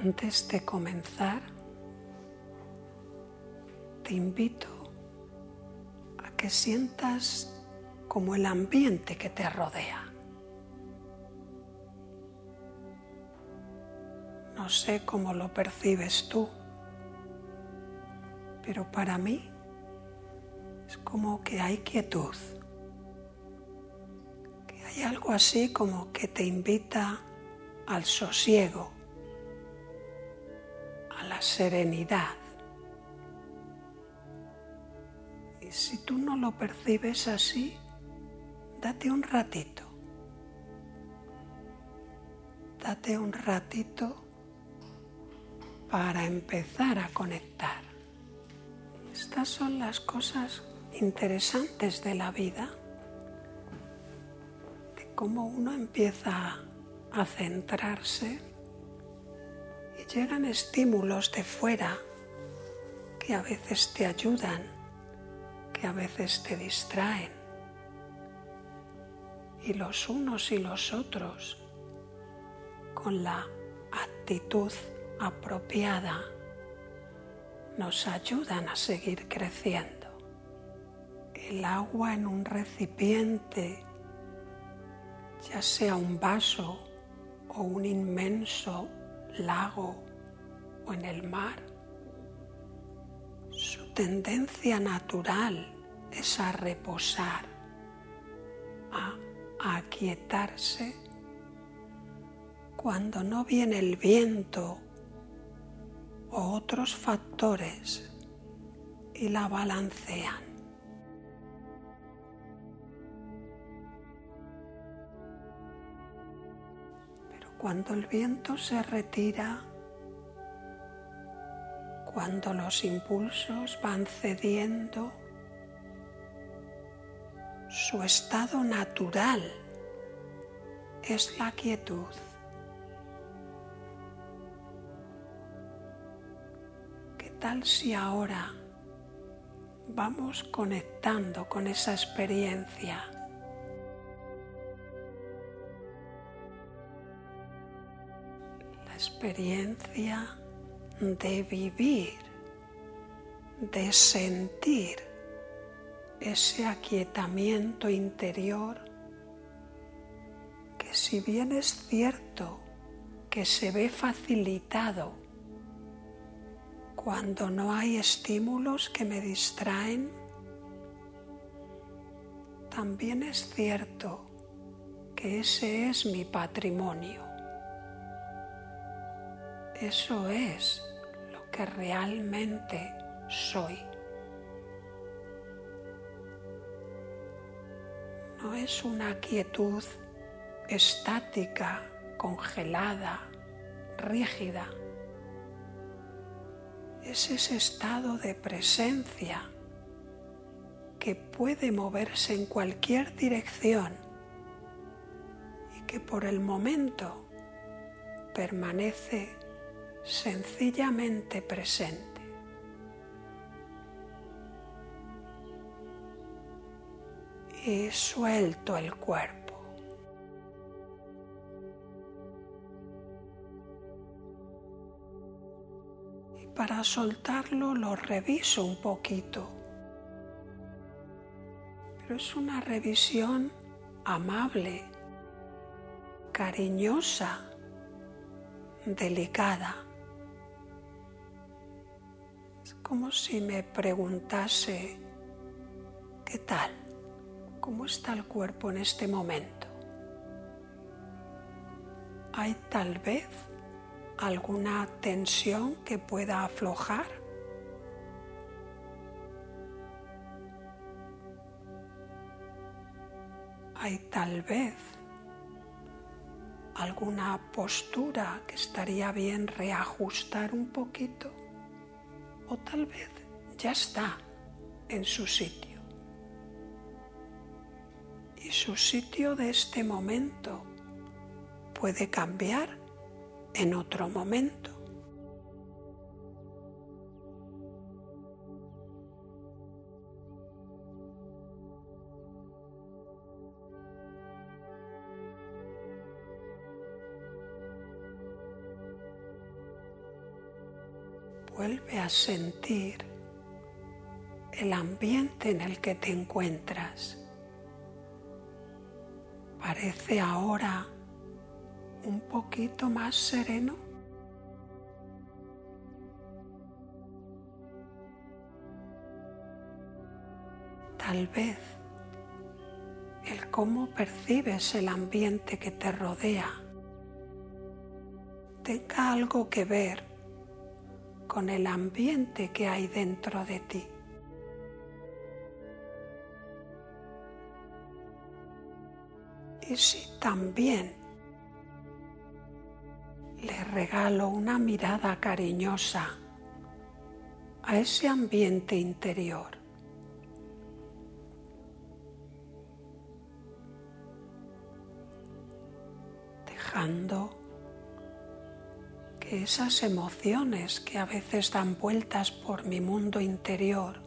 Antes de comenzar, te invito a que sientas como el ambiente que te rodea. No sé cómo lo percibes tú, pero para mí es como que hay quietud, que hay algo así como que te invita al sosiego, serenidad. Y si tú no lo percibes así, date un ratito. Date un ratito para empezar a conectar. Estas son las cosas interesantes de la vida, de cómo uno empieza a centrarse llegan estímulos de fuera que a veces te ayudan, que a veces te distraen. Y los unos y los otros, con la actitud apropiada nos ayudan a seguir creciendo. El agua en un recipiente, ya sea un vaso o un inmenso lago o en el mar, su tendencia natural es a reposar, a aquietarse cuando no viene el viento o otros factores y la balancean. Cuando el viento se retira, cuando los impulsos van cediendo, su estado natural es la quietud. tal si ahora vamos conectando con esa experiencia? Experiencia de vivir, de sentir ese aquietamiento interior que si bien es cierto que se ve facilitado cuando no hay estímulos que me distraen, también es cierto que ese es mi patrimonio. Eso es lo que realmente soy. No es una quietud estática, congelada, rígida es ese estado de presencia que puede moverse en cualquier dirección y que por el momento permanece sencillamente presente. Y suelto el cuerpo. para soltarlo lo reviso un poquito. Pero es una revisión amable, cariñosa, delicada. Como si me preguntase, ¿qué tal? ¿Cómo está el cuerpo en este momento? ¿Hay tal vez alguna tensión que pueda aflojar. Hay tal vez alguna postura que estaría bien reajustar un poquito o tal vez ya está en su sitio. Y su sitio de este momento puede cambiar en otro momento. A sentir el ambiente en el que te encuentras. Parece ahora un poquito más sereno. Tal vez el cómo percibes el ambiente que te rodea tenga algo que ver con el ambiente que hay dentro de ti. Y si también le regalo una mirada cariñosa a ese ambiente interior, dejando esas emociones que a veces dan vueltas por mi mundo interior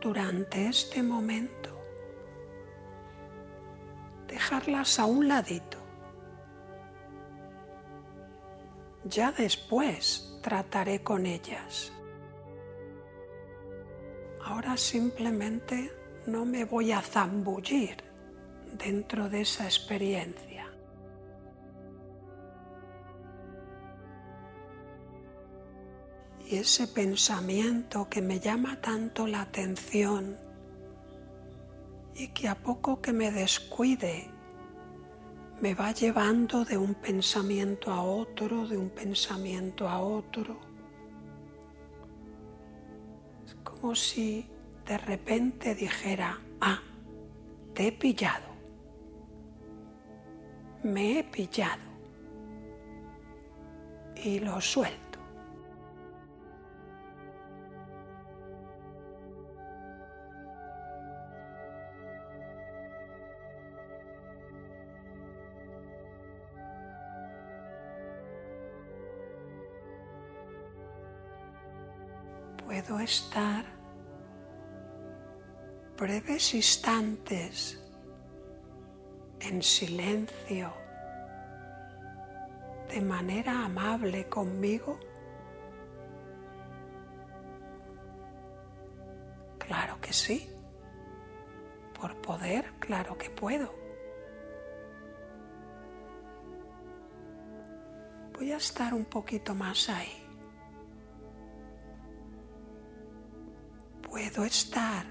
durante este momento, dejarlas a un ladito. Ya después trataré con ellas. Ahora simplemente no me voy a zambullir dentro de esa experiencia. Y ese pensamiento que me llama tanto la atención y que a poco que me descuide me va llevando de un pensamiento a otro, de un pensamiento a otro. Es como si de repente dijera, ah, te he pillado me he pillado y lo suelto. Puedo estar breves instantes en silencio, de manera amable conmigo? Claro que sí. Por poder, claro que puedo. Voy a estar un poquito más ahí. Puedo estar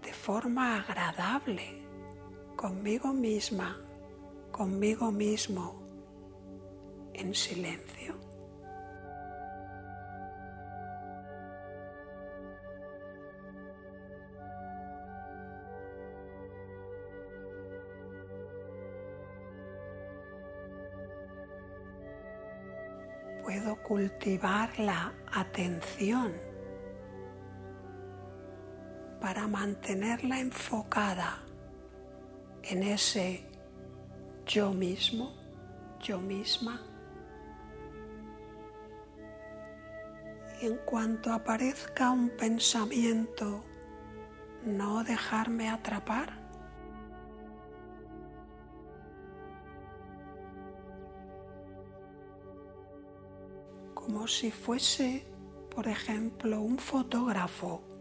de forma agradable conmigo misma, conmigo mismo, en silencio. Puedo cultivar la atención mantenerla enfocada en ese yo mismo, yo misma. En cuanto aparezca un pensamiento, no dejarme atrapar. Como si fuese, por ejemplo, un fotógrafo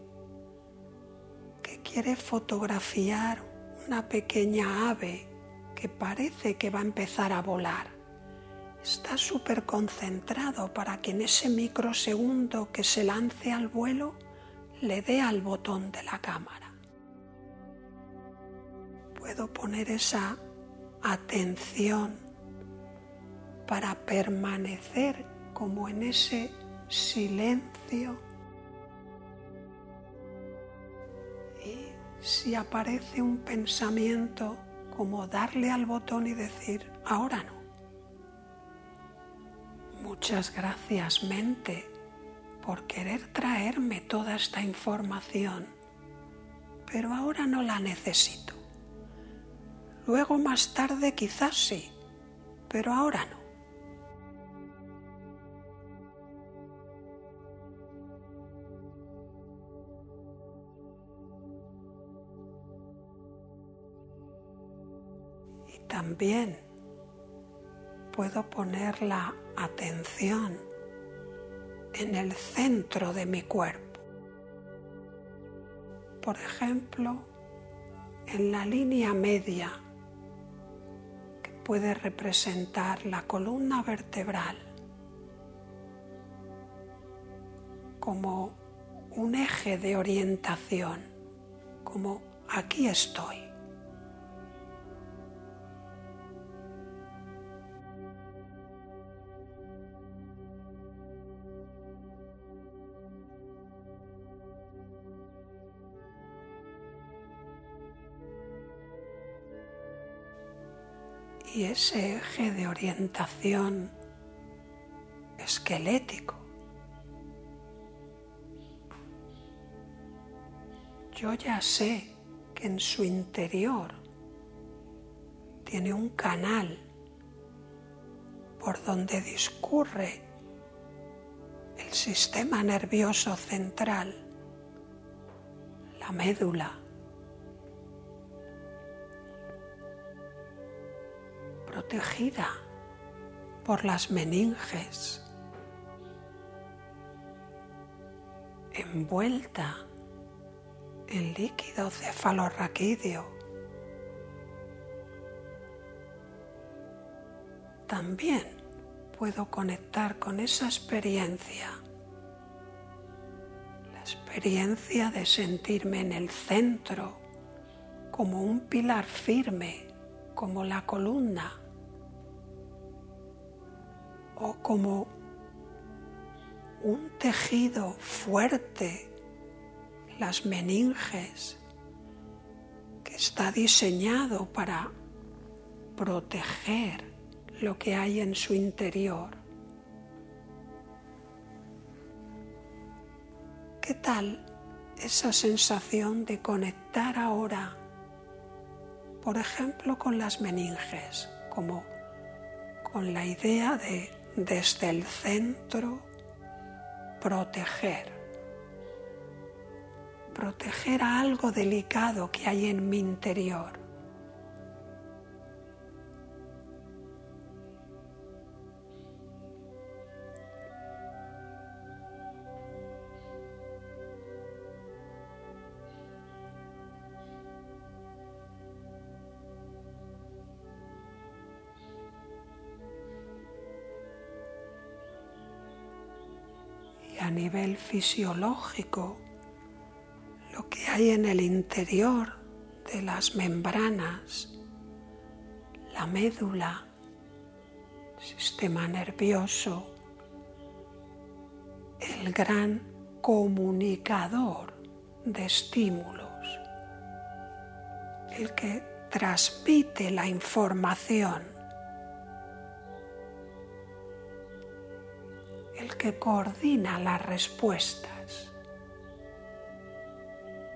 quiere fotografiar una pequeña ave que parece que va a empezar a volar. Está súper concentrado para que en ese microsegundo que se lance al vuelo le dé al botón de la cámara. Puedo poner esa atención para permanecer como en ese silencio si aparece un pensamiento como darle al botón y decir, ahora no. Muchas gracias mente por querer traerme toda esta información, pero ahora no la necesito. Luego más tarde quizás sí, pero ahora no. También puedo poner la atención en el centro de mi cuerpo. Por ejemplo, en la línea media que puede representar la columna vertebral como un eje de orientación, como aquí estoy. Y ese eje de orientación esquelético. Yo ya sé que en su interior tiene un canal por donde discurre el sistema nervioso central, la médula protegida por las meninges, envuelta en líquido cefalorraquídeo. También puedo conectar con esa experiencia, la experiencia de sentirme en el centro como un pilar firme, como la columna o como un tejido fuerte, las meninges, que está diseñado para proteger lo que hay en su interior. ¿Qué tal esa sensación de conectar ahora, por ejemplo, con las meninges, como con la idea de desde el centro proteger, proteger a algo delicado que hay en mi interior. Nivel fisiológico lo que hay en el interior de las membranas, la médula, sistema nervioso, el gran comunicador de estímulos, el que transmite la información el que coordina las respuestas.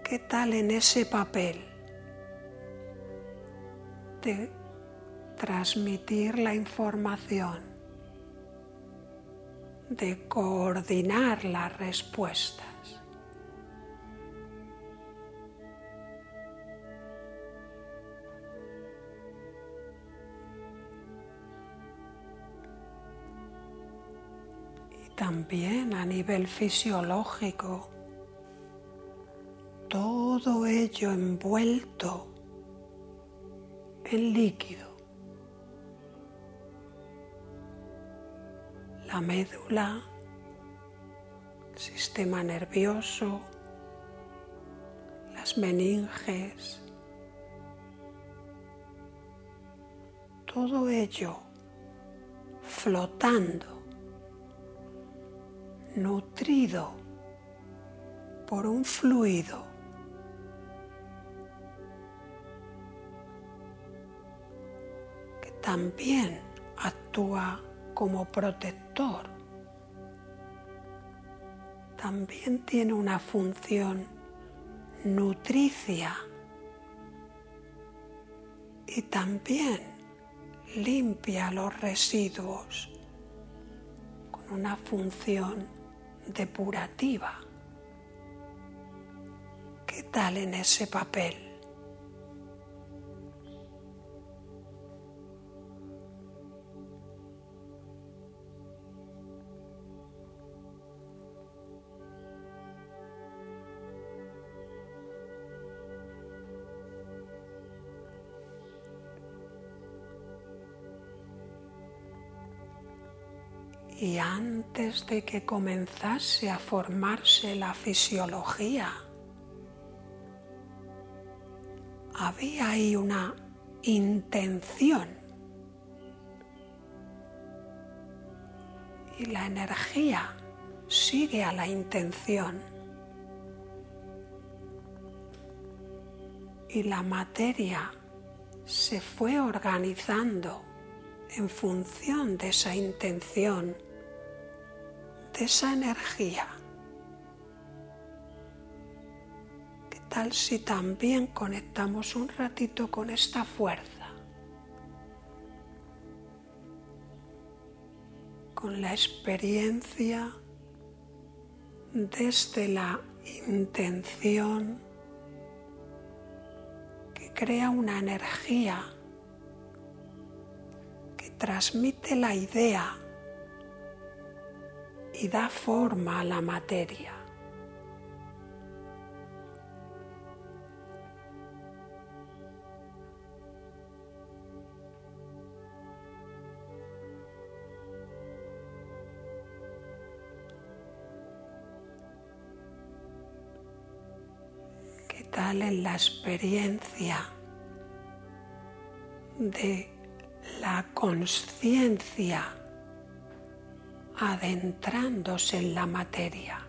¿Qué tal en ese papel de transmitir la información, de coordinar las respuestas? También a nivel fisiológico, todo ello envuelto en líquido. La médula, sistema nervioso, las meninges, todo ello flotando nutrido por un fluido. Que también actúa como protector, también tiene una función nutricia. Y también limpia los residuos con una función depurativa. ¿Qué tal en ese papel? Y antes de que comenzase a formarse la fisiología, había ahí una intención. Y la energía sigue a la intención. Y la materia se fue organizando en función de esa intención de esa energía. ¿Qué tal si también conectamos un ratito con esta fuerza? Con la experiencia desde la intención que crea una energía que transmite la idea y da forma a la materia. ¿Qué tal en la experiencia de la conciencia adentrándose en la materia.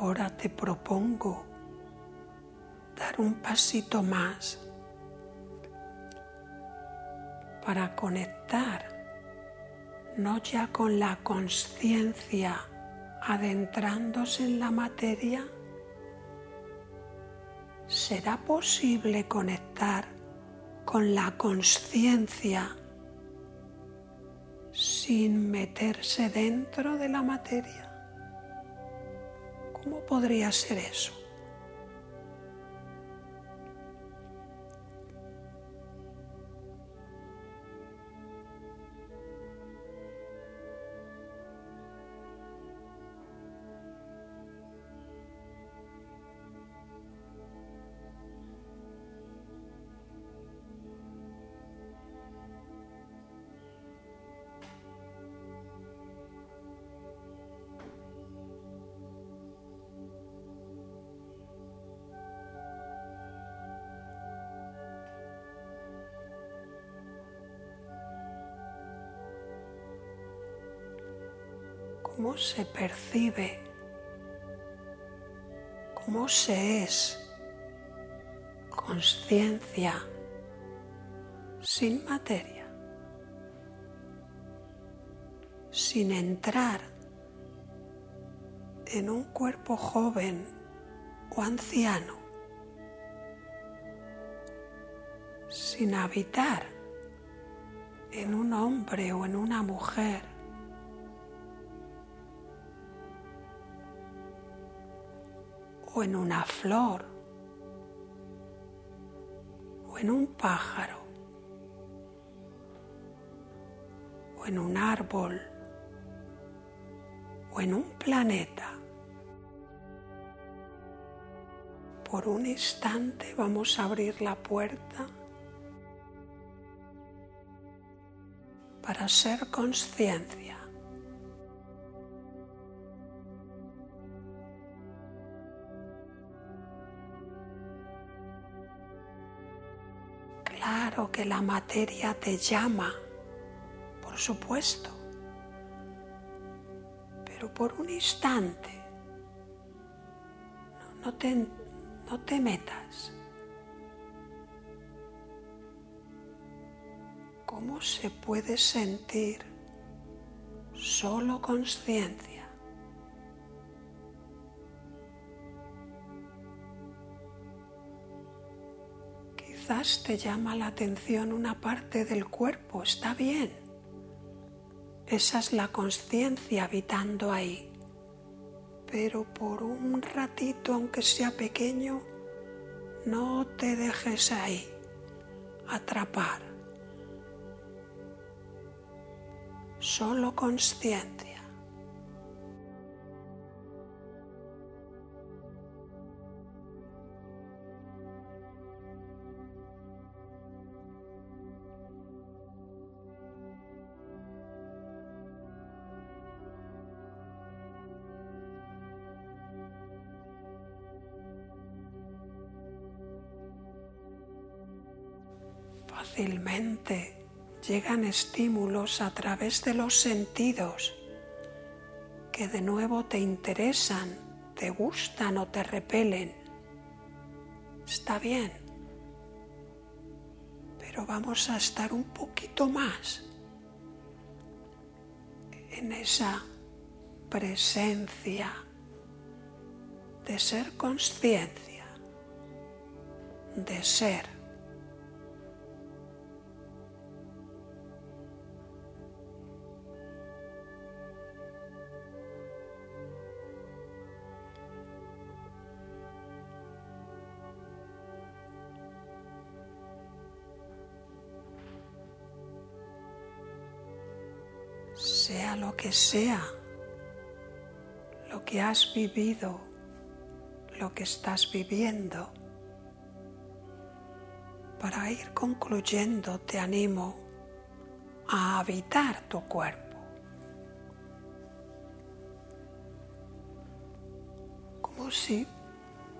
Ahora te propongo dar un pasito más para conectar no ya con la conciencia adentrándose en la materia, ¿será posible conectar con la conciencia sin meterse dentro de la materia? ¿Cómo podría ser eso? Se percibe, cómo se es conciencia sin materia, sin entrar en un cuerpo joven o anciano, sin habitar en un hombre o en una mujer o en una flor o en un pájaro o en un árbol o en un planeta. Por un instante vamos a abrir la puerta para ser conciencia. La materia te llama, por supuesto, pero por un instante no, te, no te metas. ¿Cómo se puede sentir solo conciencia? Quizás te llama la atención una parte del cuerpo, está bien. Esa es la conciencia habitando ahí. Pero por un ratito, aunque sea pequeño, no te dejes ahí. atrapar. Solo consciente. Fácilmente llegan estímulos a través de los sentidos que de nuevo te interesan, te gustan o te repelen. Está bien, pero vamos a estar un poquito más en esa presencia de ser conciencia, de ser. Sea lo que sea, lo que has vivido, lo que estás viviendo. Para ir concluyendo, te animo a habitar tu cuerpo. Como si,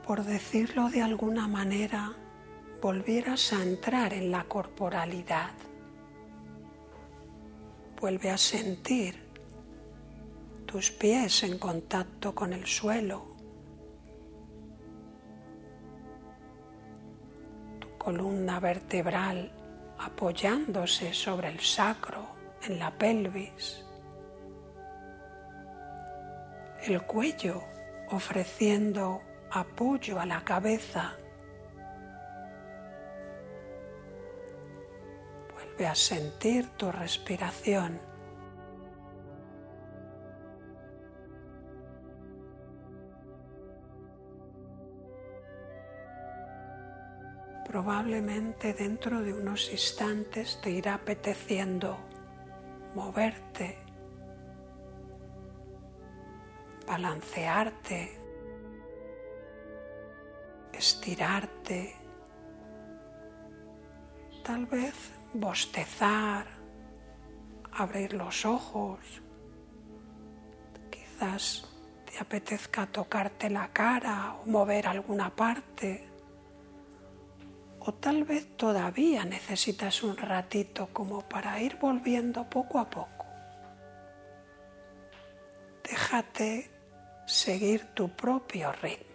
por decirlo de alguna manera, volvieras a entrar en la corporalidad. Vuelve a sentir tus pies en contacto con el suelo, tu columna vertebral apoyándose sobre el sacro en la pelvis, el cuello ofreciendo apoyo a la cabeza a sentir tu respiración. Probablemente dentro de unos instantes te irá apeteciendo moverte, balancearte, estirarte, tal vez bostezar, abrir los ojos, quizás te apetezca tocarte la cara o mover alguna parte, o tal vez todavía necesitas un ratito como para ir volviendo poco a poco. Déjate seguir tu propio ritmo.